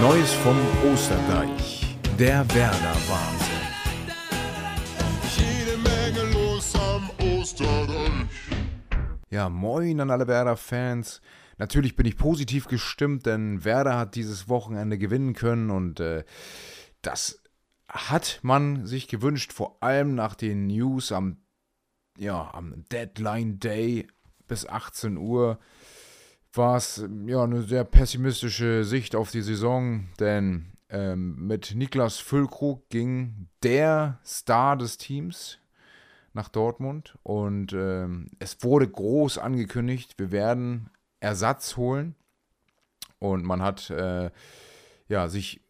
Neues vom Osterdeich. Der Werder-Wahnsinn. Jede Menge los am Osterdeich. Ja, moin an alle Werder-Fans. Natürlich bin ich positiv gestimmt, denn Werder hat dieses Wochenende gewinnen können und äh, das hat man sich gewünscht, vor allem nach den News am, ja, am Deadline Day bis 18 Uhr war es ja eine sehr pessimistische Sicht auf die Saison, denn ähm, mit Niklas Füllkrug ging der Star des Teams nach Dortmund und ähm, es wurde groß angekündigt, wir werden Ersatz holen und man hat äh, ja sich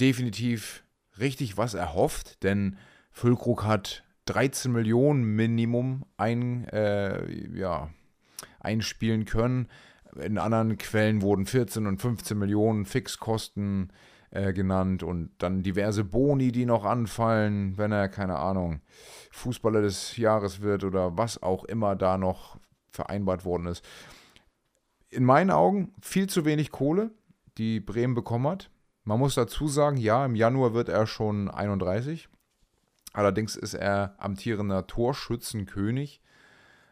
definitiv richtig was erhofft, denn Füllkrug hat 13 Millionen Minimum ein, äh, ja, einspielen können. In anderen Quellen wurden 14 und 15 Millionen Fixkosten äh, genannt und dann diverse Boni, die noch anfallen, wenn er, keine Ahnung, Fußballer des Jahres wird oder was auch immer da noch vereinbart worden ist. In meinen Augen viel zu wenig Kohle, die Bremen bekommen hat. Man muss dazu sagen, ja, im Januar wird er schon 31. Allerdings ist er amtierender Torschützenkönig.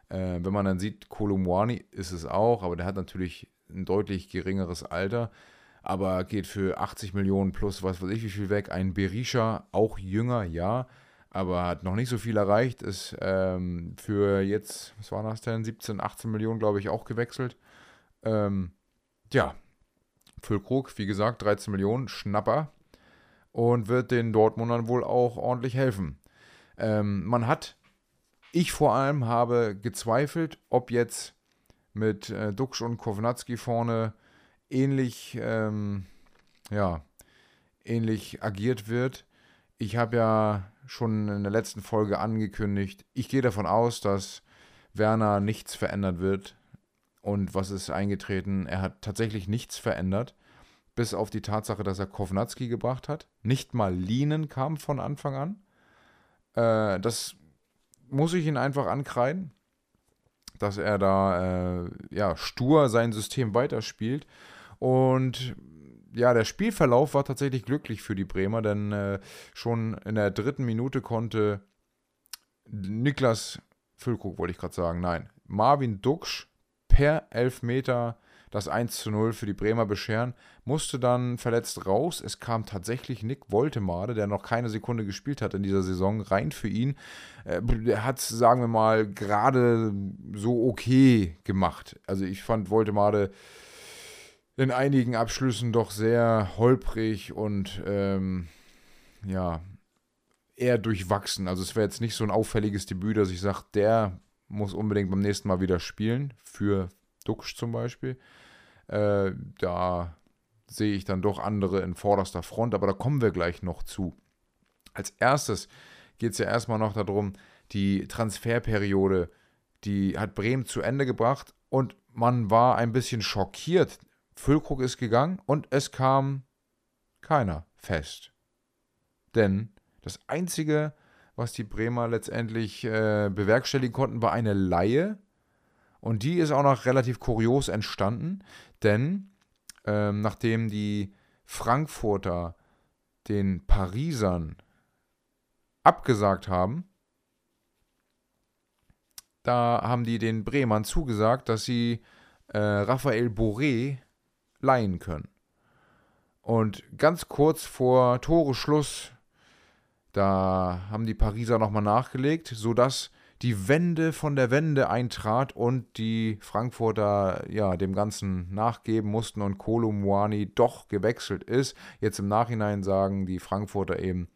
Äh, wenn man dann sieht, Kolumwani ist es auch, aber der hat natürlich ein deutlich geringeres Alter, aber geht für 80 Millionen plus was weiß ich wie viel weg. Ein Berisha, auch jünger, ja, aber hat noch nicht so viel erreicht, ist ähm, für jetzt, was war das denn, 17, 18 Millionen, glaube ich, auch gewechselt. Ähm, ja, Füllkrug, wie gesagt, 13 Millionen, Schnapper und wird den Dortmundern wohl auch ordentlich helfen. Ähm, man hat ich vor allem habe gezweifelt, ob jetzt mit äh, Duxch und Kovnatski vorne ähnlich, ähm, ja, ähnlich agiert wird. Ich habe ja schon in der letzten Folge angekündigt, ich gehe davon aus, dass Werner nichts verändert wird. Und was ist eingetreten? Er hat tatsächlich nichts verändert, bis auf die Tatsache, dass er Kovnatski gebracht hat. Nicht mal Linen kam von Anfang an. Äh, das muss ich ihn einfach ankreiden, dass er da äh, ja, stur sein System weiterspielt. Und ja, der Spielverlauf war tatsächlich glücklich für die Bremer, denn äh, schon in der dritten Minute konnte Niklas Füllkrug, wollte ich gerade sagen, nein, Marvin Duksch per Elfmeter das 1 zu 0 für die Bremer bescheren, musste dann verletzt raus. Es kam tatsächlich Nick Woltemade, der noch keine Sekunde gespielt hat in dieser Saison, rein für ihn. Äh, er hat, sagen wir mal, gerade so okay gemacht. Also ich fand Woltemade in einigen Abschlüssen doch sehr holprig und ähm, ja, eher durchwachsen. Also es wäre jetzt nicht so ein auffälliges Debüt, dass ich sage, der muss unbedingt beim nächsten Mal wieder spielen, für Duxch zum Beispiel. Äh, da sehe ich dann doch andere in vorderster Front, aber da kommen wir gleich noch zu. Als erstes geht es ja erstmal noch darum, die Transferperiode, die hat Bremen zu Ende gebracht und man war ein bisschen schockiert. Füllkrug ist gegangen und es kam keiner fest. Denn das Einzige, was die Bremer letztendlich äh, bewerkstelligen konnten, war eine Laie und die ist auch noch relativ kurios entstanden, denn ähm, nachdem die Frankfurter den Parisern abgesagt haben, da haben die den Bremern zugesagt, dass sie äh, Raphael Boré leihen können. Und ganz kurz vor Toreschluss, da haben die Pariser nochmal nachgelegt, sodass die Wende von der Wende eintrat und die Frankfurter ja dem Ganzen nachgeben mussten und Kolumwani doch gewechselt ist. Jetzt im Nachhinein sagen die Frankfurter eben,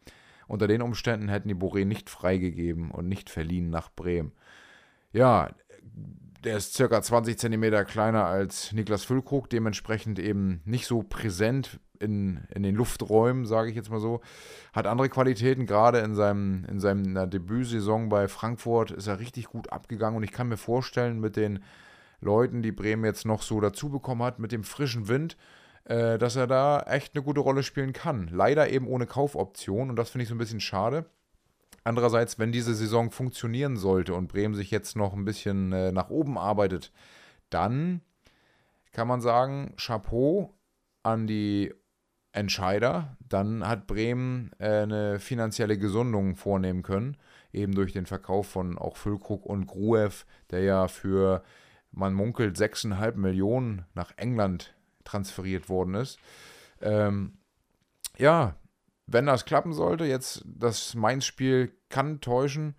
unter den Umständen hätten die Boré nicht freigegeben und nicht verliehen nach Bremen. Ja, der ist circa 20 Zentimeter kleiner als Niklas Füllkrug, dementsprechend eben nicht so präsent in, in den Lufträumen, sage ich jetzt mal so. Hat andere Qualitäten, gerade in, seinem, in seiner Debütsaison bei Frankfurt ist er richtig gut abgegangen und ich kann mir vorstellen, mit den Leuten, die Bremen jetzt noch so dazu bekommen hat, mit dem frischen Wind, äh, dass er da echt eine gute Rolle spielen kann. Leider eben ohne Kaufoption und das finde ich so ein bisschen schade. Andererseits, wenn diese Saison funktionieren sollte und Bremen sich jetzt noch ein bisschen äh, nach oben arbeitet, dann kann man sagen, Chapeau an die Entscheider. Dann hat Bremen äh, eine finanzielle Gesundung vornehmen können, eben durch den Verkauf von auch Füllkrug und Gruev, der ja für, man munkelt, 6,5 Millionen nach England transferiert worden ist. Ähm, ja, wenn das klappen sollte, jetzt das Mainz-Spiel kann täuschen,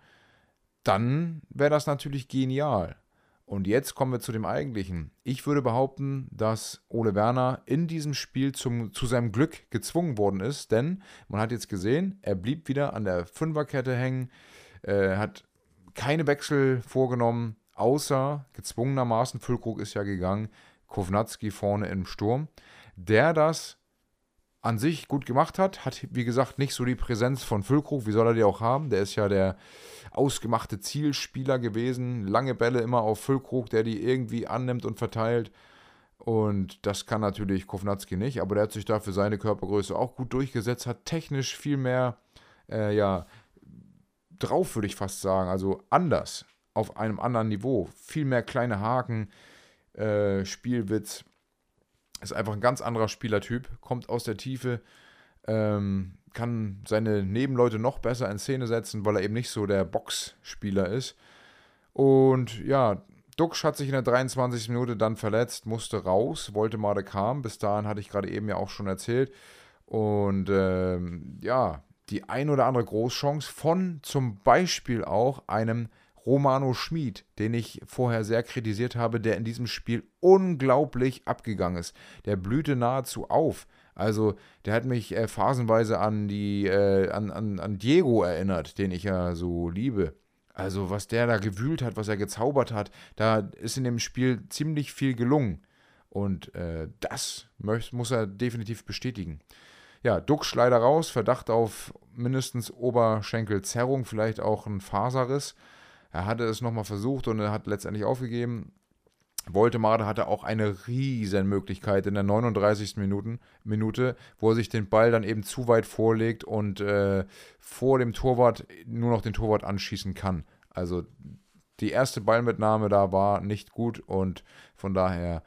dann wäre das natürlich genial. Und jetzt kommen wir zu dem eigentlichen. Ich würde behaupten, dass Ole Werner in diesem Spiel zum, zu seinem Glück gezwungen worden ist, denn man hat jetzt gesehen, er blieb wieder an der Fünferkette hängen, äh, hat keine Wechsel vorgenommen, außer gezwungenermaßen, Füllkrug ist ja gegangen, Kovnatski vorne im Sturm, der das an sich gut gemacht hat, hat wie gesagt nicht so die Präsenz von Füllkrug, wie soll er die auch haben, der ist ja der ausgemachte Zielspieler gewesen. Lange Bälle immer auf Füllkrug, der die irgendwie annimmt und verteilt. Und das kann natürlich Kovnatski nicht, aber der hat sich da für seine Körpergröße auch gut durchgesetzt, hat technisch viel mehr, äh, ja, drauf, würde ich fast sagen. Also anders, auf einem anderen Niveau. Viel mehr kleine Haken, äh, Spielwitz. Ist einfach ein ganz anderer Spielertyp, kommt aus der Tiefe, ähm, kann seine Nebenleute noch besser in Szene setzen, weil er eben nicht so der Boxspieler ist. Und ja, Duxch hat sich in der 23. Minute dann verletzt, musste raus, wollte mal kam. Bis dahin hatte ich gerade eben ja auch schon erzählt. Und ähm, ja, die ein oder andere Großchance von zum Beispiel auch einem Romano Schmid, den ich vorher sehr kritisiert habe, der in diesem Spiel unglaublich abgegangen ist. Der blühte nahezu auf. Also, der hat mich äh, phasenweise an die, äh, an, an, an Diego erinnert, den ich ja so liebe. Also, was der da gewühlt hat, was er gezaubert hat, da ist in dem Spiel ziemlich viel gelungen. Und äh, das muss er definitiv bestätigen. Ja, Duxch leider raus, Verdacht auf mindestens Oberschenkelzerrung, vielleicht auch ein Faserriss. Er hatte es nochmal versucht und er hat letztendlich aufgegeben. Woltemade hatte auch eine riesen Möglichkeit in der 39. Minuten, Minute, wo er sich den Ball dann eben zu weit vorlegt und äh, vor dem Torwart nur noch den Torwart anschießen kann. Also die erste Ballmitnahme da war nicht gut und von daher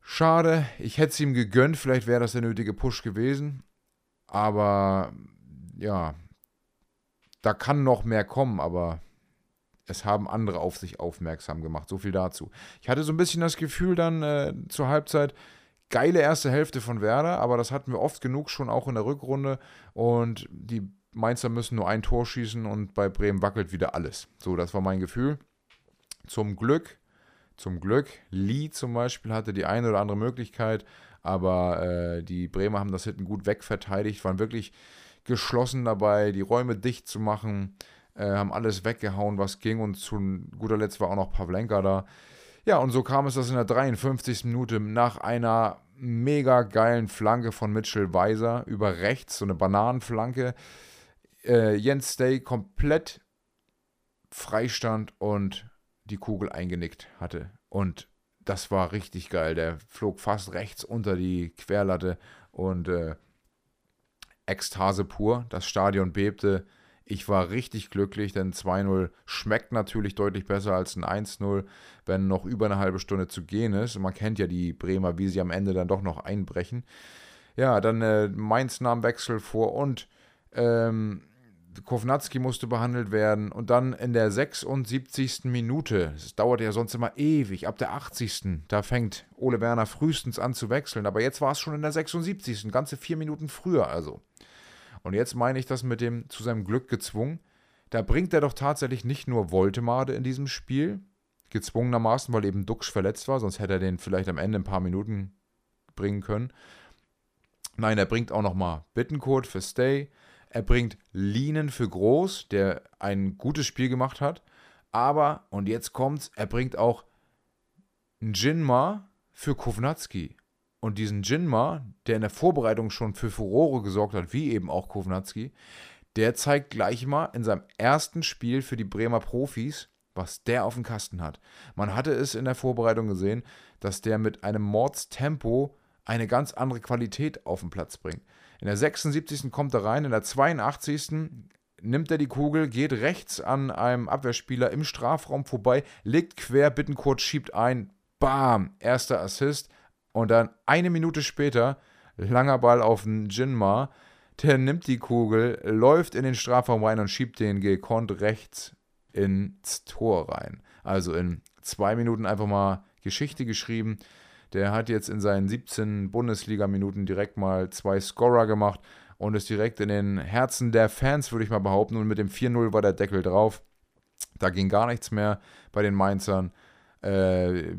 schade. Ich hätte es ihm gegönnt, vielleicht wäre das der nötige Push gewesen. Aber ja, da kann noch mehr kommen, aber es haben andere auf sich aufmerksam gemacht. So viel dazu. Ich hatte so ein bisschen das Gefühl dann äh, zur Halbzeit, geile erste Hälfte von Werder, aber das hatten wir oft genug schon auch in der Rückrunde und die Mainzer müssen nur ein Tor schießen und bei Bremen wackelt wieder alles. So, das war mein Gefühl. Zum Glück, zum Glück, Lee zum Beispiel hatte die eine oder andere Möglichkeit, aber äh, die Bremer haben das hinten gut wegverteidigt, waren wirklich geschlossen dabei, die Räume dicht zu machen äh, haben alles weggehauen, was ging und zu guter Letzt war auch noch Pavlenka da. Ja, und so kam es, dass in der 53. Minute nach einer mega geilen Flanke von Mitchell Weiser über rechts, so eine Bananenflanke, äh, Jens Stay komplett freistand und die Kugel eingenickt hatte. Und das war richtig geil. Der flog fast rechts unter die Querlatte und äh, Ekstase pur. Das Stadion bebte. Ich war richtig glücklich, denn 2-0 schmeckt natürlich deutlich besser als ein 1-0, wenn noch über eine halbe Stunde zu gehen ist. Man kennt ja die Bremer, wie sie am Ende dann doch noch einbrechen. Ja, dann äh, Mainz nahm Wechsel vor und ähm, Kovnatski musste behandelt werden. Und dann in der 76. Minute, es dauert ja sonst immer ewig, ab der 80. Da fängt Ole Werner frühestens an zu wechseln. Aber jetzt war es schon in der 76. Ganze vier Minuten früher also. Und jetzt meine ich das mit dem zu seinem Glück gezwungen. Da bringt er doch tatsächlich nicht nur Voltemade in diesem Spiel, gezwungenermaßen, weil eben Duxch verletzt war, sonst hätte er den vielleicht am Ende ein paar Minuten bringen können. Nein, er bringt auch nochmal Bittencode für Stay. Er bringt Linen für Groß, der ein gutes Spiel gemacht hat. Aber, und jetzt kommt's, er bringt auch Jinma für Kovnatski. Und diesen Jinma, der in der Vorbereitung schon für Furore gesorgt hat, wie eben auch Kovnatski, der zeigt gleich mal in seinem ersten Spiel für die Bremer Profis, was der auf dem Kasten hat. Man hatte es in der Vorbereitung gesehen, dass der mit einem Mordstempo eine ganz andere Qualität auf den Platz bringt. In der 76. kommt er rein, in der 82. nimmt er die Kugel, geht rechts an einem Abwehrspieler im Strafraum vorbei, legt quer, Bittenkurt schiebt ein, bam, erster Assist. Und dann eine Minute später langer Ball auf den Jinma. Der nimmt die Kugel, läuft in den Strafraum rein und schiebt den gekonnt rechts ins Tor rein. Also in zwei Minuten einfach mal Geschichte geschrieben. Der hat jetzt in seinen 17 Bundesliga-Minuten direkt mal zwei Scorer gemacht und ist direkt in den Herzen der Fans, würde ich mal behaupten. Und mit dem 4-0 war der Deckel drauf. Da ging gar nichts mehr bei den Mainzern. Äh,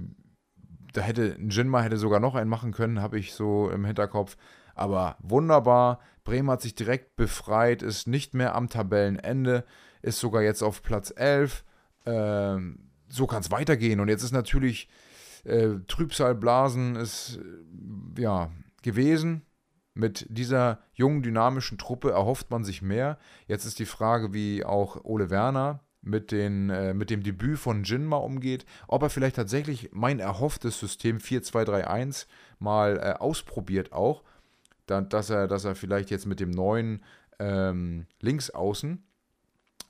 da hätte Jinma hätte sogar noch einen machen können, habe ich so im Hinterkopf. Aber wunderbar. Bremen hat sich direkt befreit, ist nicht mehr am Tabellenende, ist sogar jetzt auf Platz 11. Ähm, so kann es weitergehen. Und jetzt ist natürlich äh, Trübsalblasen ist äh, ja gewesen. Mit dieser jungen, dynamischen Truppe erhofft man sich mehr. Jetzt ist die Frage, wie auch Ole Werner mit, den, äh, mit dem Debüt von Jinma umgeht, ob er vielleicht tatsächlich mein erhofftes System 4-2-3-1 mal äh, ausprobiert auch, dann, dass, er, dass er vielleicht jetzt mit dem neuen ähm, Linksaußen,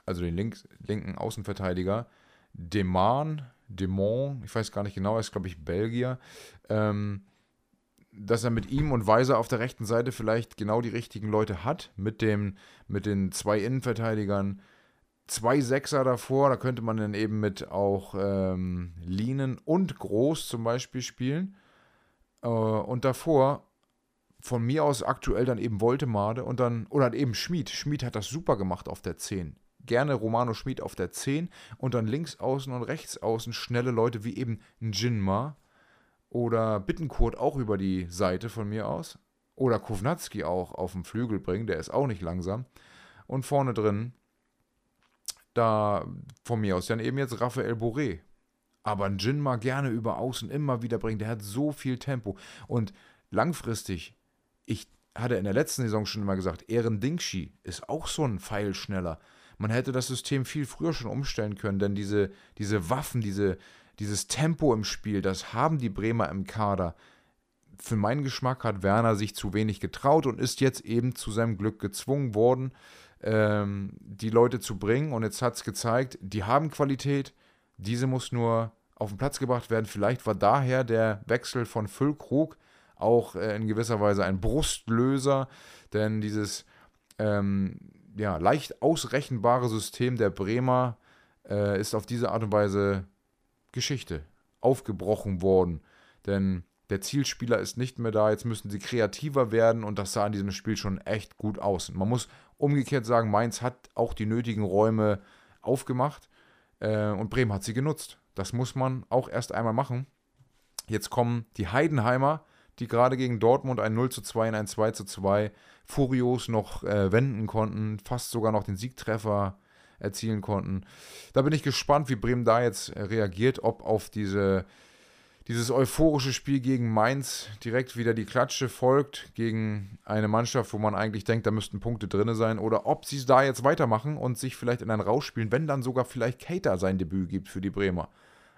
also den links, linken Außenverteidiger, Deman, Demont, ich weiß gar nicht genau, er ist glaube ich Belgier, ähm, dass er mit ihm und Weiser auf der rechten Seite vielleicht genau die richtigen Leute hat, mit, dem, mit den zwei Innenverteidigern, zwei Sechser davor, da könnte man dann eben mit auch ähm, Linen und Groß zum Beispiel spielen. Äh, und davor von mir aus aktuell dann eben Voltemade und dann, oder eben Schmied. Schmied hat das super gemacht auf der 10. Gerne Romano Schmied auf der 10 und dann links außen und rechts außen schnelle Leute wie eben Jinma oder Bittenkurt auch über die Seite von mir aus. Oder Kovnatski auch auf dem Flügel bringen, der ist auch nicht langsam. Und vorne drin da von mir aus dann eben jetzt Raphael Boré. Aber ein Jinma gerne über außen immer wieder bringen. Der hat so viel Tempo. Und langfristig, ich hatte in der letzten Saison schon immer gesagt, Ehren Dingshi ist auch so ein Pfeilschneller. Man hätte das System viel früher schon umstellen können, denn diese, diese Waffen, diese, dieses Tempo im Spiel, das haben die Bremer im Kader. Für meinen Geschmack hat Werner sich zu wenig getraut und ist jetzt eben zu seinem Glück gezwungen worden, ähm, die Leute zu bringen. Und jetzt hat es gezeigt, die haben Qualität, diese muss nur auf den Platz gebracht werden. Vielleicht war daher der Wechsel von Füllkrug auch äh, in gewisser Weise ein Brustlöser, denn dieses ähm, ja, leicht ausrechenbare System der Bremer äh, ist auf diese Art und Weise Geschichte aufgebrochen worden. Denn der Zielspieler ist nicht mehr da, jetzt müssen sie kreativer werden und das sah in diesem Spiel schon echt gut aus. Man muss umgekehrt sagen, Mainz hat auch die nötigen Räume aufgemacht äh, und Bremen hat sie genutzt. Das muss man auch erst einmal machen. Jetzt kommen die Heidenheimer, die gerade gegen Dortmund ein 0 zu 2 in ein 2 zu 2 furios noch äh, wenden konnten, fast sogar noch den Siegtreffer erzielen konnten. Da bin ich gespannt, wie Bremen da jetzt äh, reagiert, ob auf diese dieses euphorische Spiel gegen Mainz direkt wieder die Klatsche folgt gegen eine Mannschaft, wo man eigentlich denkt, da müssten Punkte drin sein, oder ob sie da jetzt weitermachen und sich vielleicht in ein rausspielen, wenn dann sogar vielleicht Cater sein Debüt gibt für die Bremer.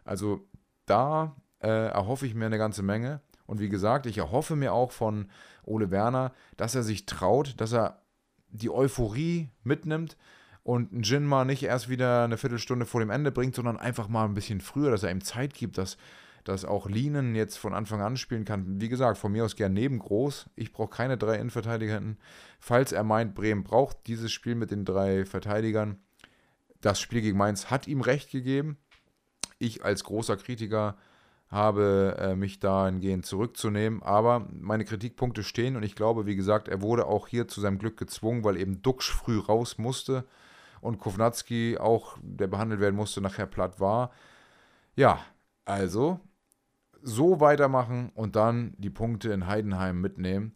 Also da äh, erhoffe ich mir eine ganze Menge. Und wie gesagt, ich erhoffe mir auch von Ole Werner, dass er sich traut, dass er die Euphorie mitnimmt und einen Jinma nicht erst wieder eine Viertelstunde vor dem Ende bringt, sondern einfach mal ein bisschen früher, dass er ihm Zeit gibt, dass dass auch Linen jetzt von Anfang an spielen kann. Wie gesagt, von mir aus gern neben groß. Ich brauche keine drei Innenverteidiger hinten. Falls er meint, Bremen braucht dieses Spiel mit den drei Verteidigern. Das Spiel gegen Mainz hat ihm recht gegeben. Ich als großer Kritiker habe äh, mich dahingehend zurückzunehmen. Aber meine Kritikpunkte stehen und ich glaube, wie gesagt, er wurde auch hier zu seinem Glück gezwungen, weil eben Duxch früh raus musste und Kovnatski auch, der behandelt werden musste, nachher platt war. Ja, also so weitermachen und dann die Punkte in Heidenheim mitnehmen.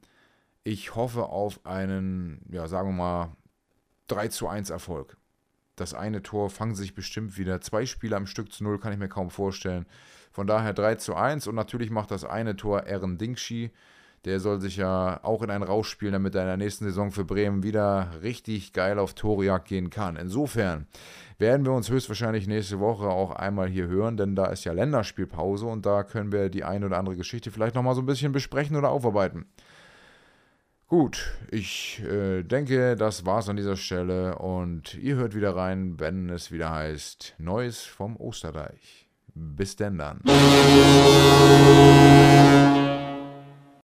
Ich hoffe auf einen, ja, sagen wir mal, 3 zu 1 Erfolg. Das eine Tor fangen sich bestimmt wieder. Zwei Spieler am Stück zu null kann ich mir kaum vorstellen. Von daher 3 zu 1 und natürlich macht das eine Tor Ehren Dingschi. Der soll sich ja auch in einen Rausch spielen, damit er in der nächsten Saison für Bremen wieder richtig geil auf Torjagd gehen kann. Insofern werden wir uns höchstwahrscheinlich nächste Woche auch einmal hier hören, denn da ist ja Länderspielpause und da können wir die eine oder andere Geschichte vielleicht nochmal so ein bisschen besprechen oder aufarbeiten. Gut, ich äh, denke, das war's an dieser Stelle und ihr hört wieder rein, wenn es wieder heißt Neues vom Osterreich. Bis denn dann.